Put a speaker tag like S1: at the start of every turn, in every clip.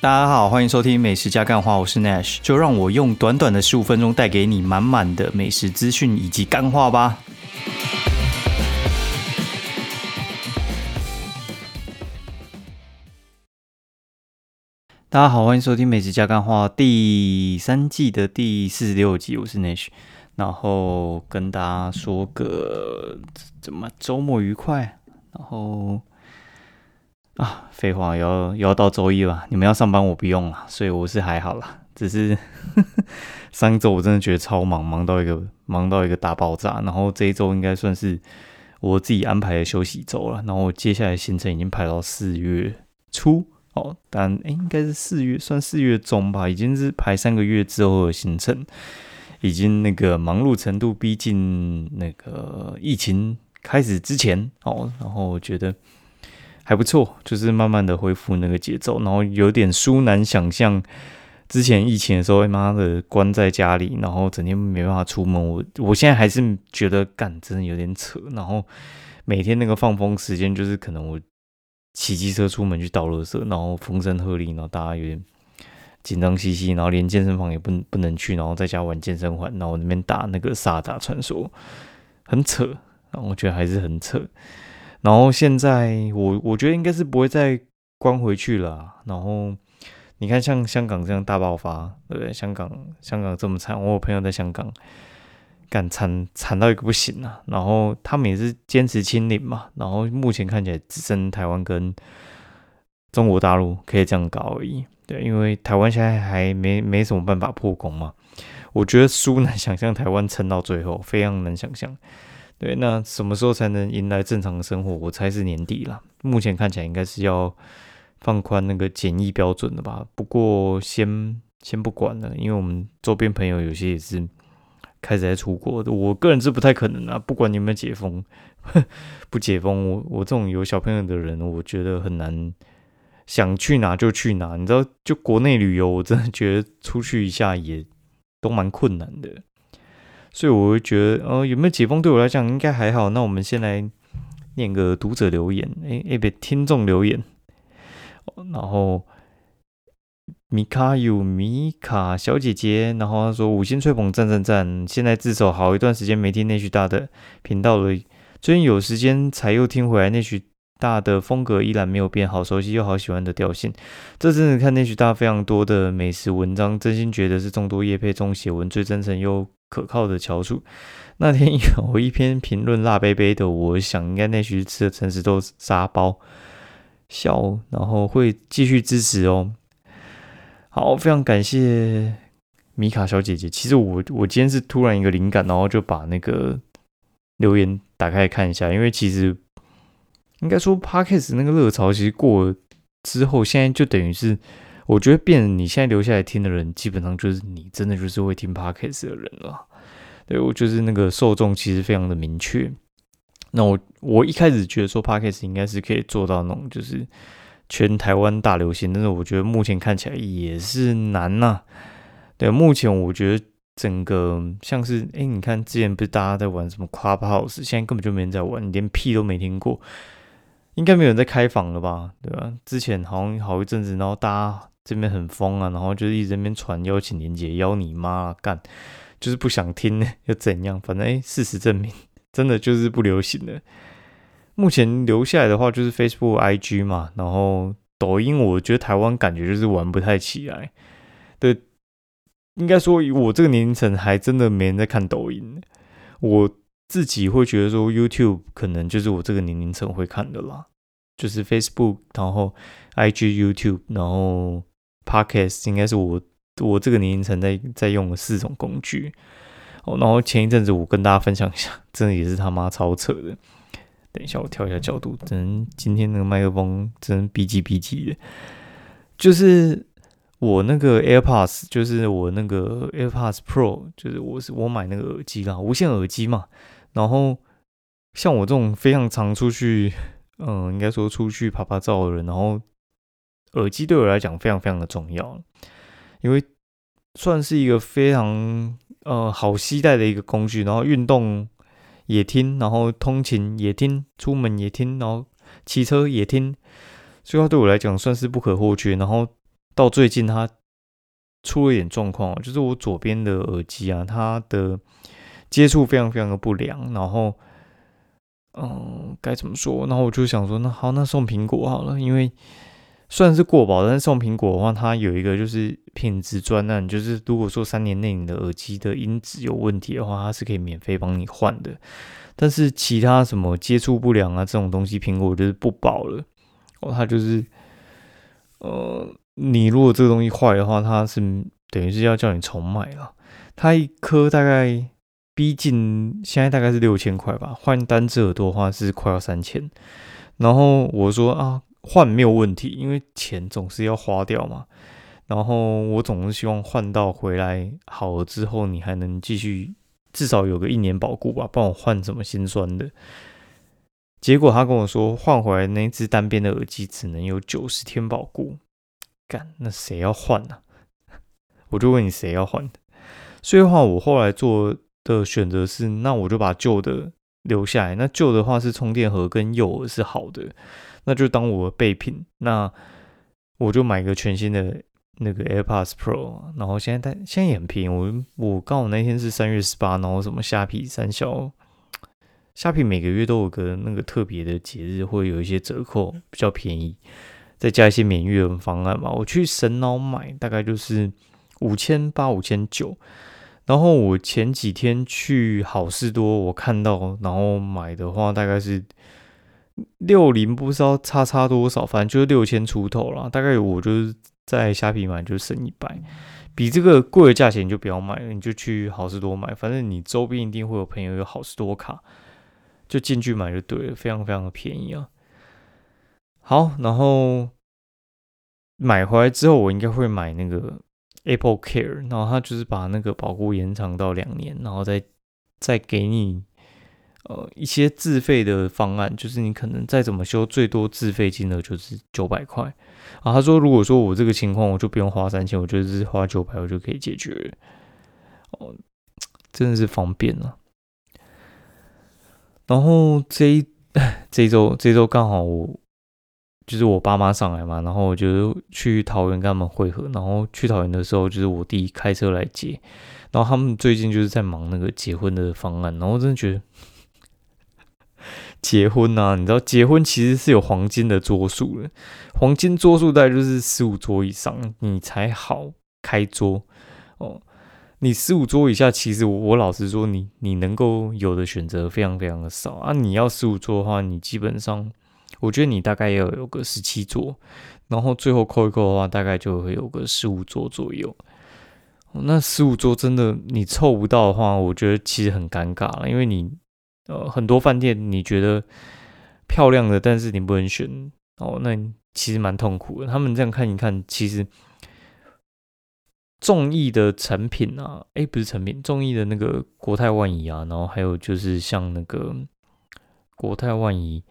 S1: 大家好，欢迎收听美食加干话，我是 Nash，就让我用短短的十五分钟带给你满满的美食资讯以及干话吧。大家好，欢迎收听美食加干话第三季的第四十六集，我是 Nash，然后跟大家说个怎么周末愉快，然后啊，废话，要要到周一了，你们要上班我不用了，所以我是还好啦，只是呵 呵上一周我真的觉得超忙，忙到一个忙到一个大爆炸，然后这一周应该算是我自己安排的休息周了，然后接下来行程已经排到四月初。哦，但诶应该是四月，算四月中吧，已经是排三个月之后的行程，已经那个忙碌程度逼近那个疫情开始之前哦，然后我觉得还不错，就是慢慢的恢复那个节奏，然后有点舒难想象之前疫情的时候，妈的关在家里，然后整天没办法出门，我我现在还是觉得干真的有点扯，然后每天那个放风时间就是可能我。骑机车出门去倒垃圾，然后风声鹤唳，然后大家有点紧张兮兮，然后连健身房也不不能去，然后在家玩健身环，然后那边打那个萨达传说，很扯，然后我觉得还是很扯。然后现在我我觉得应该是不会再关回去了。然后你看像香港这样大爆发，对不对？香港香港这么惨，我有朋友在香港。干惨惨到一个不行啊！然后他们也是坚持清零嘛，然后目前看起来只剩台湾跟中国大陆可以这样搞而已。对，因为台湾现在还没没什么办法破功嘛。我觉得苏难想象台湾撑到最后，非常难想象。对，那什么时候才能迎来正常的生活？我猜是年底了。目前看起来应该是要放宽那个检疫标准的吧。不过先先不管了，因为我们周边朋友有些也是。开始在出国的，我个人是不太可能啊。不管你有没有解封，不解封，我我这种有小朋友的人，我觉得很难想去哪就去哪。你知道，就国内旅游，我真的觉得出去一下也都蛮困难的。所以我会觉得，呃，有没有解封对我来讲应该还好。那我们先来念个读者留言，哎哎，别听众留言，然后。米卡有米卡小姐姐，然后她说五星吹捧赞赞赞，现在自首好一段时间没听内许大的频道了，最近有时间才又听回来，内许大的风格依然没有变，好熟悉又好喜欢的调性。这阵子看那许大非常多的美食文章，真心觉得是众多叶配中写文最真诚又可靠的翘楚。那天有一篇评论辣杯杯的，我想应该内许吃的诚实豆沙包，笑，然后会继续支持哦。好，非常感谢米卡小姐姐。其实我我今天是突然一个灵感，然后就把那个留言打开看一下。因为其实应该说，Podcast 那个热潮其实过之后，现在就等于是我觉得变，你现在留下来听的人，基本上就是你真的就是会听 Podcast 的人了。对我就是那个受众其实非常的明确。那我我一开始觉得说 Podcast 应该是可以做到那种就是。全台湾大流行，但是我觉得目前看起来也是难呐。对，目前我觉得整个像是，哎，你看之前不是大家在玩什么 Clubhouse，现在根本就没人在玩，连屁都没听过，应该没有人在开房了吧？对吧？之前好像好一阵子，然后大家这边很疯啊，然后就是一直在边传邀请连接，邀你妈干，就是不想听又怎样？反正哎，事实证明，真的就是不流行了。目前留下来的话就是 Facebook、IG 嘛，然后抖音，我觉得台湾感觉就是玩不太起来。对，应该说我这个年龄层还真的没人在看抖音。我自己会觉得说 YouTube 可能就是我这个年龄层会看的啦，就是 Facebook，然后 IG、YouTube，然后 Podcast 应该是我我这个年龄层在在用的四种工具。哦，然后前一阵子我跟大家分享一下，真的也是他妈超扯的。等一下，我调一下角度。真今天那个麦克风真逼急逼急的，就是我那个 AirPods，就是我那个 AirPods Pro，就是我是我买那个耳机啦，无线耳机嘛。然后像我这种非常常出去，嗯，应该说出去拍拍照的人，然后耳机对我来讲非常非常的重要，因为算是一个非常呃好携带的一个工具，然后运动。也听，然后通勤也听，出门也听，然后骑车也听，所以它对我来讲算是不可或缺。然后到最近它出了一点状况，就是我左边的耳机啊，它的接触非常非常的不良，然后，嗯，该怎么说？然后我就想说，那好，那送苹果好了，因为虽然是过保，但是送苹果的话，它有一个就是品质专案，就是如果说三年内你的耳机的音质有问题的话，它是可以免费帮你换的。但是其他什么接触不良啊这种东西，苹果就是不保了。哦，它就是，呃，你如果这个东西坏的话，它是等于是要叫你重买了。它一颗大概逼近现在大概是六千块吧，换单只耳朵的话是快要三千。然后我说啊，换没有问题，因为钱总是要花掉嘛。然后我总是希望换到回来好了之后，你还能继续。至少有个一年保固吧，帮我换什么心酸的。结果他跟我说，换回来那只单边的耳机只能有九十天保固。干，那谁要换呢？我就问你谁要换？所以的话，我后来做的选择是，那我就把旧的留下来。那旧的话是充电盒跟右耳是好的，那就当我备品。那我就买个全新的。那个 AirPods Pro，然后现在但现在也很便宜。我我刚好那天是三月十八，然后什么虾皮三小，虾皮每个月都有个那个特别的节日，会有一些折扣，比较便宜，再加一些免运方案嘛。我去神脑买，大概就是五千八、五千九。然后我前几天去好事多，我看到，然后买的话大概是六零，不知道差差多少，反正就是六千出头啦。大概我就是。在虾皮买就省一百，比这个贵的价钱你就不要买了，你就去好事多买，反正你周边一定会有朋友有好事多卡，就进去买就对了，非常非常的便宜啊。好，然后买回来之后，我应该会买那个 Apple Care，然后它就是把那个保护延长到两年，然后再再给你。呃，一些自费的方案，就是你可能再怎么修，最多自费金额就是九百块啊。他说，如果说我这个情况，我就不用花三千，我觉得是花九百，我就可以解决。哦，真的是方便啊。然后这一这周，这周刚好我就是我爸妈上来嘛，然后我就去桃园跟他们会合。然后去桃园的时候，就是我弟开车来接。然后他们最近就是在忙那个结婚的方案，然后真的觉得。结婚呐，你知道结婚其实是有黄金的桌数的，黄金桌数大概就是十五桌以上，你才好开桌哦。你十五桌以下，其实我老实说，你你能够有的选择非常非常的少啊。你要十五桌的话，你基本上，我觉得你大概要有个十七桌，然后最后扣一扣的话，大概就会有个十五桌左右。那十五桌真的你凑不到的话，我觉得其实很尴尬了，因为你。呃，很多饭店你觉得漂亮的，但是你不能选哦，那其实蛮痛苦的。他们这样看一看，其实众意的成品啊，哎，不是成品，众意的那个国泰万怡啊，然后还有就是像那个国泰万怡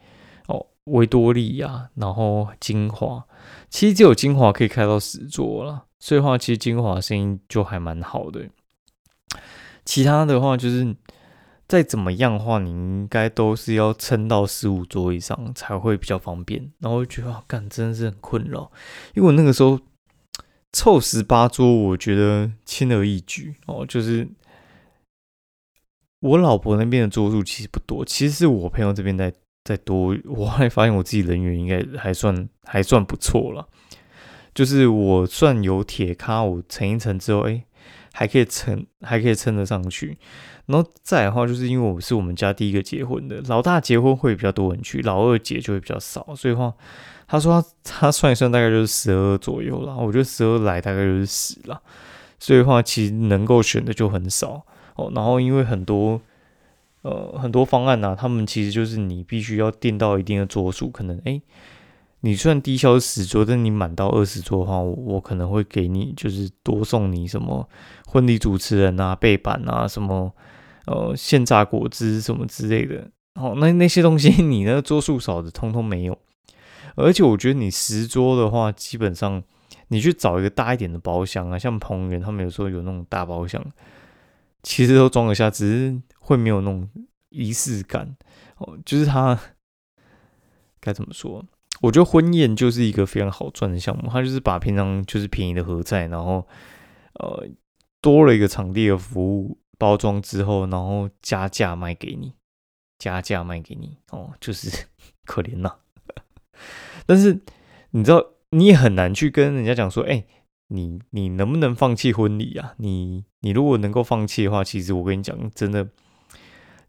S1: 哦，维多利亚，然后精华，其实只有精华可以开到十座了，所以话其实精华声音就还蛮好的。其他的话就是。再怎么样的话，你应该都是要撑到十五桌以上才会比较方便。然后我就觉得，干真的是很困扰，因为我那个时候凑十八桌，我觉得轻而易举哦。就是我老婆那边的桌数其实不多，其实是我朋友这边在在多。我还发现我自己人缘应该还算还算不错了，就是我算有铁咖，我乘一乘之后，哎，还可以撑，还可以撑得上去。然后再的话，就是因为我是我们家第一个结婚的，老大结婚会比较多人去，老二结就会比较少，所以话，他说他他算一算大概就是十二左右啦，我觉得十二来大概就是十了，所以话其实能够选的就很少哦。然后因为很多呃很多方案呢，他们其实就是你必须要定到一定的桌数，可能哎。你算低消十桌，但你满到二十桌的话，我可能会给你就是多送你什么婚礼主持人啊、背板啊、什么呃现榨果汁什么之类的。哦，那那些东西 你那桌数少的通通没有。而且我觉得你十桌的话，基本上你去找一个大一点的包厢啊，像彭源他们有时候有那种大包厢，其实都装得下，只是会没有那种仪式感。哦，就是他 该怎么说？我觉得婚宴就是一个非常好赚的项目，它就是把平常就是便宜的合菜，然后呃多了一个场地的服务包装之后，然后加价卖给你，加价卖给你 哦，就是可怜呐。但是你知道，你也很难去跟人家讲说，哎，你你能不能放弃婚礼啊？你你如果能够放弃的话，其实我跟你讲，真的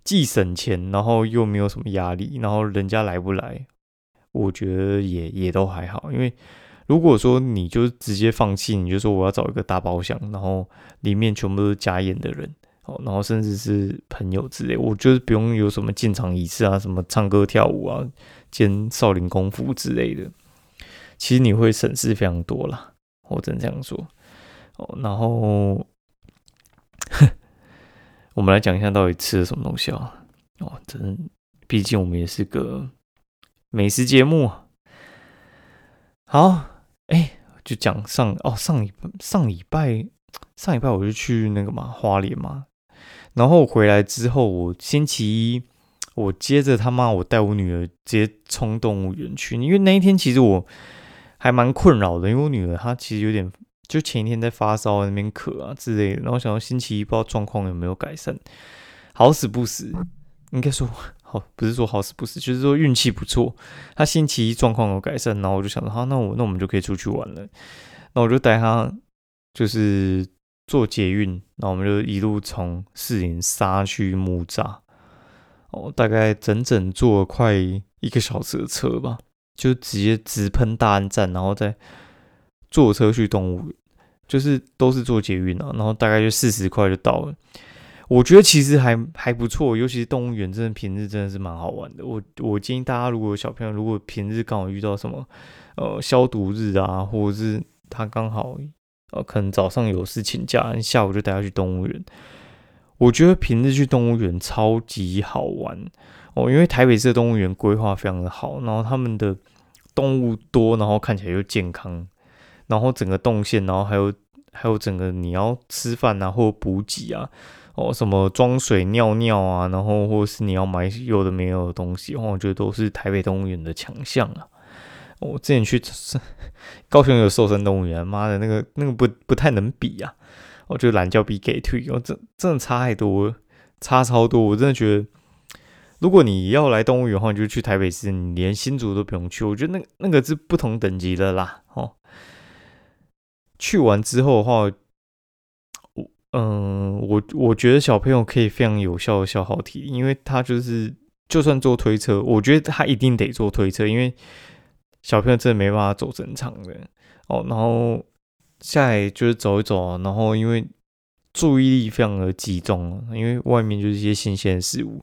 S1: 既省钱，然后又没有什么压力，然后人家来不来？我觉得也也都还好，因为如果说你就直接放弃，你就说我要找一个大包厢，然后里面全部都是家宴的人，哦，然后甚至是朋友之类，我就是不用有什么进场仪式啊，什么唱歌跳舞啊，兼少林功夫之类的，其实你会省事非常多啦，我只能这样说。哦，然后 我们来讲一下到底吃了什么东西啊？哦，真，毕竟我们也是个。美食节目，好，哎，就讲上哦，上礼上礼拜上礼拜我就去那个嘛花莲嘛，然后回来之后，我星期一我接着他妈我带我女儿直接冲动物园去，因为那一天其实我还蛮困扰的，因为我女儿她其实有点就前一天在发烧那边咳啊之类的，然后想到星期一不知道状况有没有改善，好死不死，应该说。好，不是说好死不死，就是说运气不错。他星期一状况有改善，然后我就想到，好，那我那我们就可以出去玩了。那我就带他，就是坐捷运，那我们就一路从四林杀去木栅，哦，大概整整坐快一个小时的车吧，就直接直喷大安站，然后再坐车去动物园，就是都是坐捷运啊，然后大概就四十块就到了。我觉得其实还还不错，尤其是动物园，真的平日真的是蛮好玩的。我我建议大家，如果小朋友如果平日刚好遇到什么呃消毒日啊，或者是他刚好呃可能早上有事请假，下午就带他去动物园。我觉得平日去动物园超级好玩哦，因为台北市的动物园规划非常的好，然后他们的动物多，然后看起来又健康，然后整个动线，然后还有还有整个你要吃饭啊或补给啊。哦，什么装水、尿尿啊，然后或者是你要买有的没有的东西，我觉得都是台北动物园的强项啊。我之前去高雄有瘦身动物园，妈的那个那个不不太能比啊。我觉得懒觉比给退，我真真的差太多，差超多。我真的觉得，如果你要来动物园的话，你就去台北市，你连新竹都不用去。我觉得那那个是不同等级的啦。哦，去完之后的话。嗯，我我觉得小朋友可以非常有效的消耗体力，因为他就是就算坐推车，我觉得他一定得坐推车，因为小朋友真的没办法走正常的哦。然后下来就是走一走啊，然后因为注意力非常的集中，因为外面就是一些新鲜事物，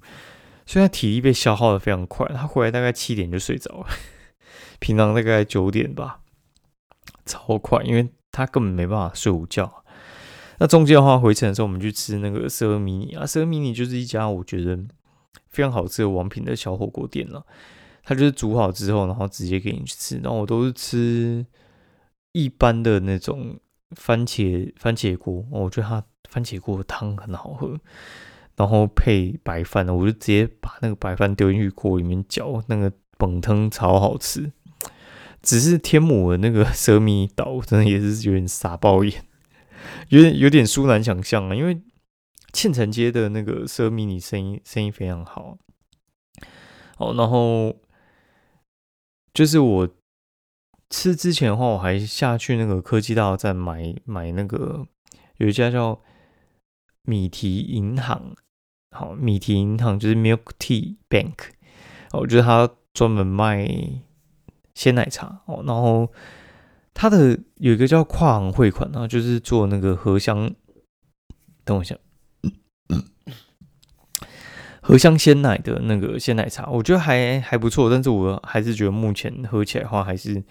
S1: 所以他体力被消耗的非常快。他回来大概七点就睡着了，平常大概九点吧，超快，因为他根本没办法睡午觉。那中间的话，回程的时候我们去吃那个蛇迷你啊，蛇迷你就是一家我觉得非常好吃的王品的小火锅店了。它就是煮好之后，然后直接给你去吃。然后我都是吃一般的那种番茄番茄锅，我觉得它番茄锅汤很好喝，然后配白饭，我就直接把那个白饭丢进去锅里面搅，那个本汤超好吃。只是天母的那个蛇迷岛真的也是有点傻爆眼。有点有点疏难想象啊，因为庆城街的那个奢迷你生意生意非常好，哦，然后就是我吃之前的话，我还下去那个科技大道站买买那个有一家叫米提银行，好，米提银行就是 Milk Tea Bank，我觉得他专门卖鲜奶茶。哦，然后。它的有一个叫跨行汇款啊，就是做那个荷香，等我一下，荷香鲜奶的那个鲜奶茶，我觉得还还不错，但是我还是觉得目前喝起来的话，还是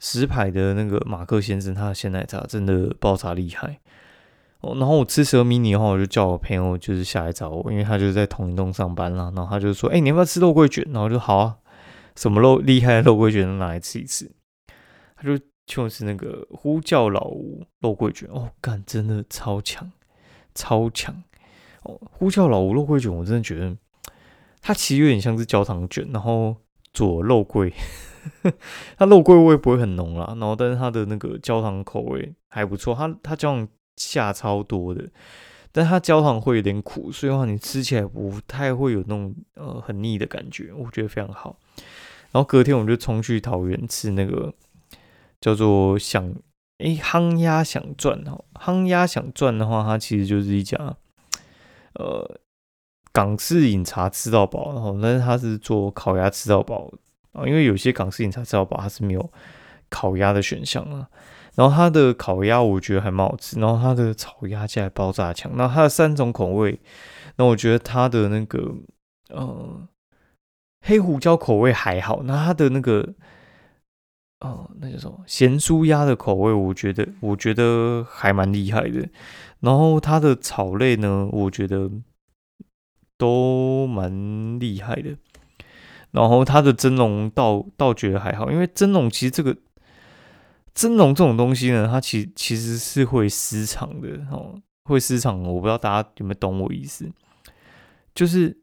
S1: 石牌的那个马克先生他的鲜奶茶真的爆炸厉害哦。然后我吃蛇迷你的话，我就叫我朋友就是下来找我，因为他就是在同一栋上班啦。然后他就说：“哎，你要不要吃肉桂卷？”然后就好啊，什么肉厉害的肉桂卷都拿来吃一吃就就是那个呼叫老吴肉桂卷哦，干真的超强，超强哦！呼叫老吴肉桂卷，我真的觉得它其实有点像是焦糖卷，然后做肉桂，它肉桂味不会很浓啦，然后但是它的那个焦糖口味还不错，它它焦糖下超多的，但它焦糖会有点苦，所以的话你吃起来不太会有那种呃很腻的感觉，我觉得非常好。然后隔天我们就冲去桃园吃那个叫做想哎夯鸭想赚哈，夯鸭想赚的话，它其实就是一家呃港式饮茶吃到饱，然后但是它是做烤鸭吃到饱啊，因为有些港式饮茶吃到饱它是没有烤鸭的选项啊。然后它的烤鸭我觉得还蛮好吃，然后它的炒鸭架爆炸强，那它的三种口味，那我觉得它的那个呃。黑胡椒口味还好，那它的那个，哦，那叫什么咸酥鸭的口味，我觉得我觉得还蛮厉害的。然后它的草类呢，我觉得都蛮厉害的。然后它的蒸笼倒倒觉得还好，因为蒸笼其实这个蒸笼这种东西呢，它其其实是会失常的哦，会失常。我不知道大家有没有懂我意思，就是。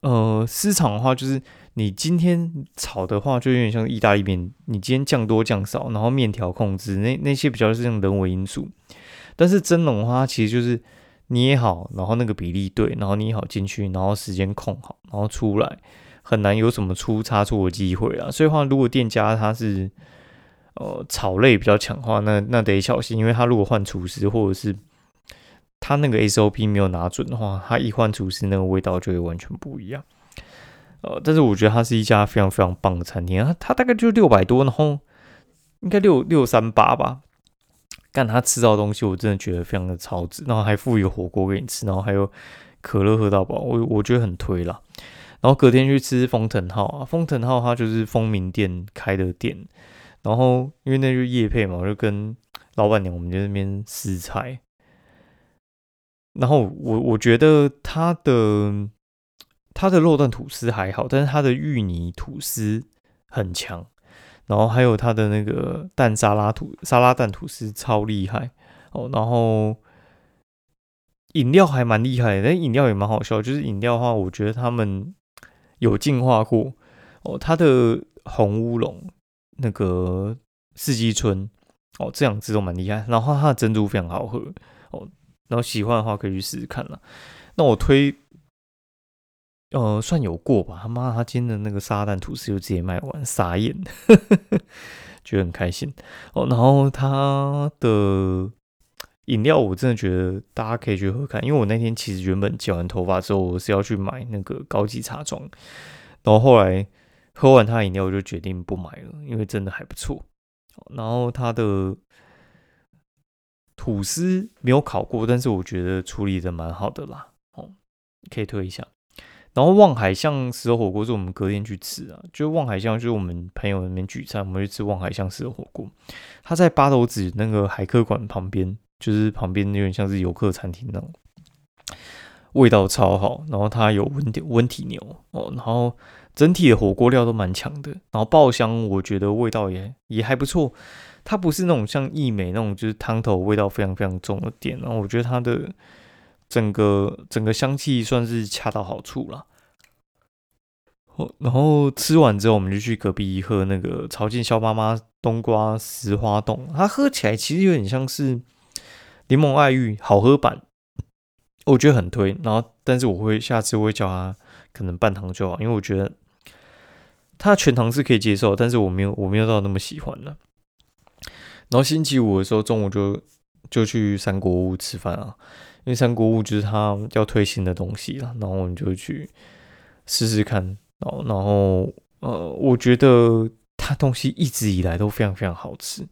S1: 呃，市场的话，就是你今天炒的话，就有点像意大利面。你今天酱多酱少，然后面条控制那那些比较是像人为因素。但是蒸笼的话，其实就是捏好，然后那个比例对，然后捏好进去，然后时间控好，然后出来，很难有什么出差错的机会啊。所以话，如果店家他是呃炒类比较强的话，那那得小心，因为他如果换厨师或者是。他那个 SOP 没有拿准的话，他一换厨师，那个味道就会完全不一样。呃，但是我觉得它是一家非常非常棒的餐厅啊，它大概就六百多，然后应该六六三八吧。干他吃到的东西，我真的觉得非常的超值，然后还附一个火锅给你吃，然后还有可乐喝到饱，我我觉得很推了。然后隔天去吃丰腾号啊，丰腾号它就是丰明店开的店，然后因为那就夜配嘛，我就跟老板娘我们在那边试菜。然后我我觉得它的它的肉蛋吐司还好，但是它的芋泥吐司很强。然后还有它的那个蛋沙拉吐沙拉蛋吐司超厉害哦。然后饮料还蛮厉害的，但饮料也蛮好笑。就是饮料的话，我觉得他们有进化过哦。它的红乌龙、那个四季春哦，这两支都蛮厉害。然后它的珍珠非常好喝哦。然后喜欢的话可以去试试看了。那我推，呃，算有过吧。他妈，他今天的那个沙蛋吐司就直接卖完，傻眼，觉得很开心哦。然后他的饮料，我真的觉得大家可以去喝看，因为我那天其实原本剪完头发之后，我是要去买那个高级茶庄，然后后来喝完他饮料，我就决定不买了，因为真的还不错。然后他的。吐司没有烤过，但是我觉得处理的蛮好的啦，哦，可以推一下。然后望海巷石头火锅是我们隔天去吃啊，就望海巷就是我们朋友那边聚餐，我们去吃望海巷石头火锅。它在八斗子那个海客馆旁边，就是旁边有点像是游客餐厅那种，味道超好。然后它有温体温体牛哦，然后整体的火锅料都蛮强的，然后爆香，我觉得味道也也还不错。它不是那种像益美那种，就是汤头味道非常非常重的店，然后我觉得它的整个整个香气算是恰到好处了。然后吃完之后，我们就去隔壁喝那个朝见肖妈妈冬瓜石花冻，它喝起来其实有点像是柠檬爱玉好喝版，我觉得很推。然后，但是我会下次我会叫他可能半糖就好，因为我觉得它全糖是可以接受，但是我没有我没有到那么喜欢的。然后星期五的时候中午就就去三国屋吃饭啊，因为三国屋就是他要推新的东西了，然后我们就去试试看，然后呃，我觉得他东西一直以来都非常非常好吃，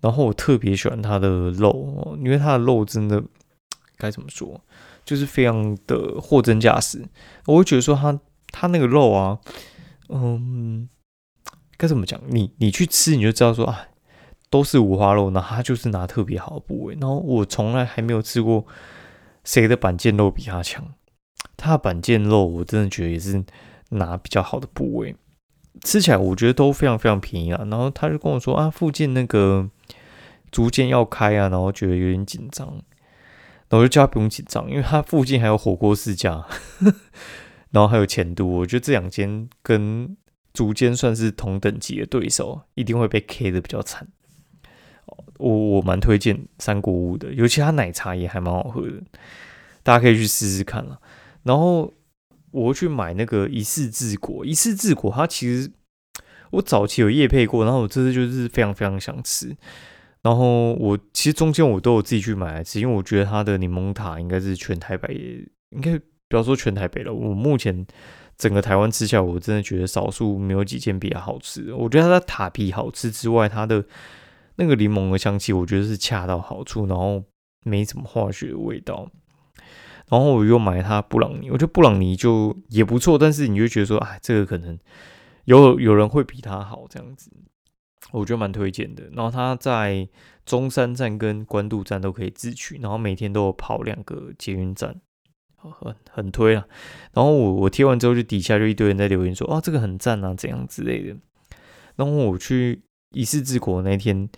S1: 然后我特别喜欢他的肉，因为他的肉真的该怎么说，就是非常的货真价实，我会觉得说他他那个肉啊，嗯，该怎么讲，你你去吃你就知道说啊。都是五花肉，那他就是拿特别好的部位。然后我从来还没有吃过谁的板腱肉比他强。他的板腱肉我真的觉得也是拿比较好的部位，吃起来我觉得都非常非常便宜啊。然后他就跟我说啊，附近那个逐渐要开啊，然后觉得有点紧张。然后我就叫他不用紧张，因为他附近还有火锅世家，然后还有前都。我觉得这两间跟竹间算是同等级的对手，一定会被 K 的比较惨。我我蛮推荐三国屋的，尤其它奶茶也还蛮好喝的，大家可以去试试看了。然后我会去买那个一世治国，一世治国它其实我早期有夜配过，然后我这次就是非常非常想吃。然后我其实中间我都有自己去买来吃，因为我觉得它的柠檬塔应该是全台北，应该不要说全台北了，我目前整个台湾吃下来，我真的觉得少数没有几件比较好吃。我觉得它的塔皮好吃之外，它的那个柠檬的香气，我觉得是恰到好处，然后没什么化学味道。然后我又买它布朗尼，我觉得布朗尼就也不错，但是你就觉得说，哎，这个可能有有人会比它好这样子。我觉得蛮推荐的，然后它在中山站跟关渡站都可以自取，然后每天都有跑两个捷运站，很很推啊。然后我我贴完之后，就底下就一堆人在留言说，哦，这个很赞啊，怎样之类的。然后我去一世之国那天，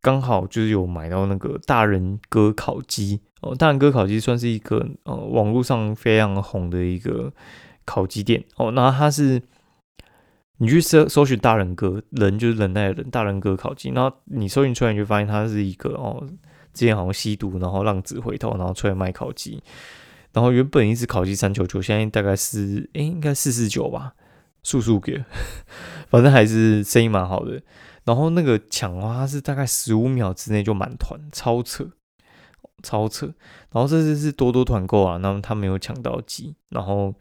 S1: 刚好就是有买到那个大人哥烤鸡哦，大人哥烤鸡算是一个呃网络上非常红的一个烤鸡店哦，那它是。你去搜搜寻大人哥，人就是人耐的人，大人哥烤鸡，然后你搜寻出来，你就发现他是一个哦，之前好像吸毒，然后浪子回头，然后出来卖烤鸡，然后原本一只烤鸡三九九，现在大概是哎，应该四四九吧，速速给，反正还是生意蛮好的。然后那个抢的话，它是大概十五秒之内就满团，超扯，超扯。然后这次是多多团购啊，那么他没有抢到鸡，然后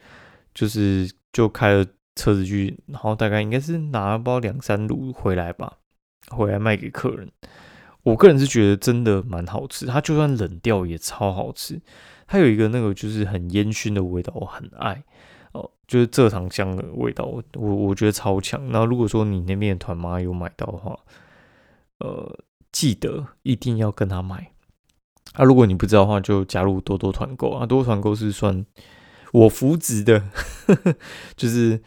S1: 就是就开了。车子去，然后大概应该是拿包两三炉回来吧，回来卖给客人。我个人是觉得真的蛮好吃，它就算冷掉也超好吃。它有一个那个就是很烟熏的味道，我很爱哦，就是蔗糖香的味道，我我觉得超强。那如果说你那边的团妈有买到的话，呃，记得一定要跟他买。啊，如果你不知道的话，就加入多多团购啊，多多团购是算我扶植的，就是。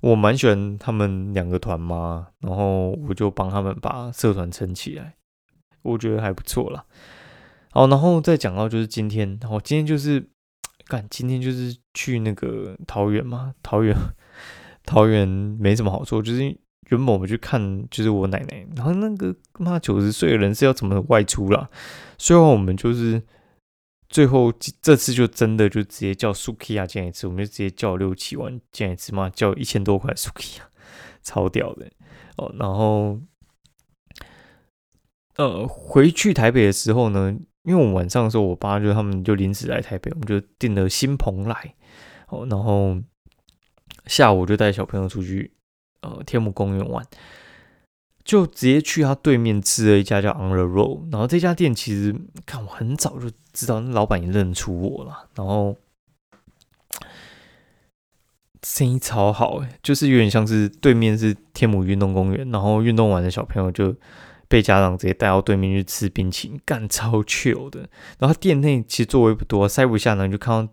S1: 我蛮喜欢他们两个团嘛，然后我就帮他们把社团撑起来，我觉得还不错啦。好，然后再讲到就是今天，然后今天就是干，今天就是去那个桃园嘛，桃园桃园没什么好处，就是原本我们去看就是我奶奶，然后那个妈九十岁的人是要怎么外出啦？虽然我们就是。最后这次就真的就直接叫 Sukiya 进来吃，我们就直接叫六七万进来吃嘛，叫一千多块 Sukiya，超屌的哦。然后呃回去台北的时候呢，因为我晚上的时候，我爸就他们就临时来台北，我们就订了新棚来哦。然后下午就带小朋友出去呃天母公园玩。就直接去他对面吃了一家叫 On the Road，然后这家店其实看我很早就知道，那老板也认出我了，然后生意超好诶，就是有点像是对面是天母运动公园，然后运动完的小朋友就被家长直接带到对面去吃冰淇淋，干超 chill 的。然后店内其实座位不多，塞不下呢，就看到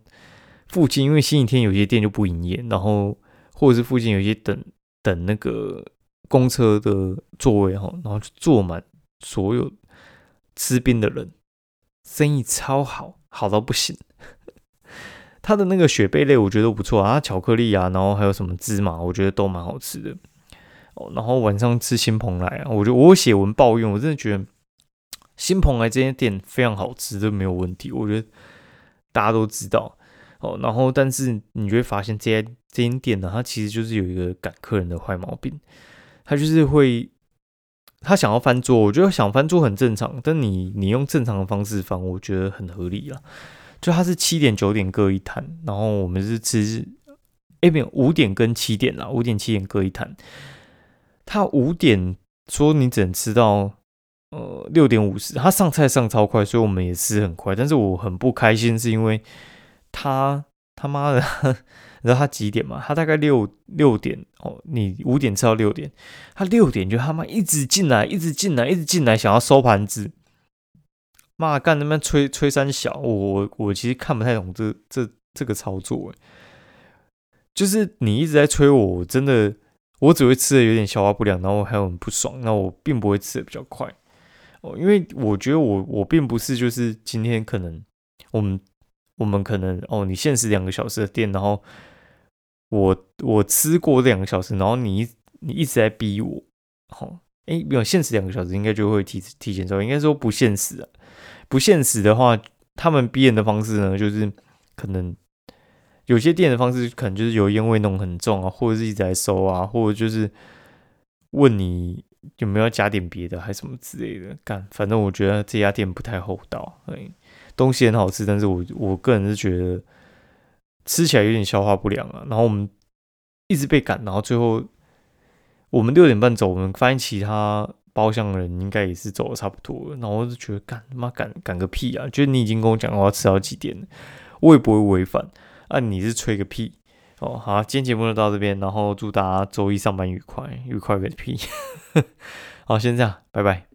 S1: 附近因为星期天有些店就不营业，然后或者是附近有些等等那个。公车的座位哈，然后就坐满所有吃冰的人，生意超好，好到不行。他的那个雪贝类我觉得不错啊，巧克力啊，然后还有什么芝麻，我觉得都蛮好吃的。哦，然后晚上吃新蓬莱啊，我觉得我写文抱怨，我真的觉得新蓬莱这间店非常好吃，这没有问题。我觉得大家都知道哦，然后但是你会发现这些这间店呢，它其实就是有一个赶客人的坏毛病。他就是会，他想要翻桌，我觉得想翻桌很正常。但你你用正常的方式翻，我觉得很合理了。就他是七点九点各一摊，然后我们是吃，哎没有五点跟七点啦，五点七点各一摊。他五点说你只能吃到呃六点五十，他上菜上超快，所以我们也吃很快。但是我很不开心，是因为他他妈的。你知道他几点吗？他大概六六点哦，你五点吃到六点，他六点就他妈一直进来，一直进来，一直进来，想要收盘子。妈干那边吹吹三小，我我我其实看不太懂这这这个操作，就是你一直在催我，我真的我只会吃的有点消化不良，然后还有很不爽，那我并不会吃的比较快哦，因为我觉得我我并不是就是今天可能我们我们可能哦，你限时两个小时的店，然后。我我吃过两个小时，然后你你一直在逼我，好，哎，没有限时两个小时，应该就会提提前走。应该说不限时啊，不限时的话，他们逼人的方式呢，就是可能有些店的方式，可能就是油烟味弄很重啊，或者是一直在收啊，或者就是问你有没有加点别的，还什么之类的。干，反正我觉得这家店不太厚道，哎，东西很好吃，但是我我个人是觉得吃起来有点消化不良啊。然后我们一直被赶，然后最后。我们六点半走，我们发现其他包厢的人应该也是走的差不多了，然后我就觉得赶他妈赶赶个屁啊！就你已经跟我讲我要吃到几点，我也不会违反，啊，你是吹个屁哦！好，今天节目就到这边，然后祝大家周一上班愉快，愉快个屁！好，先这样，拜拜。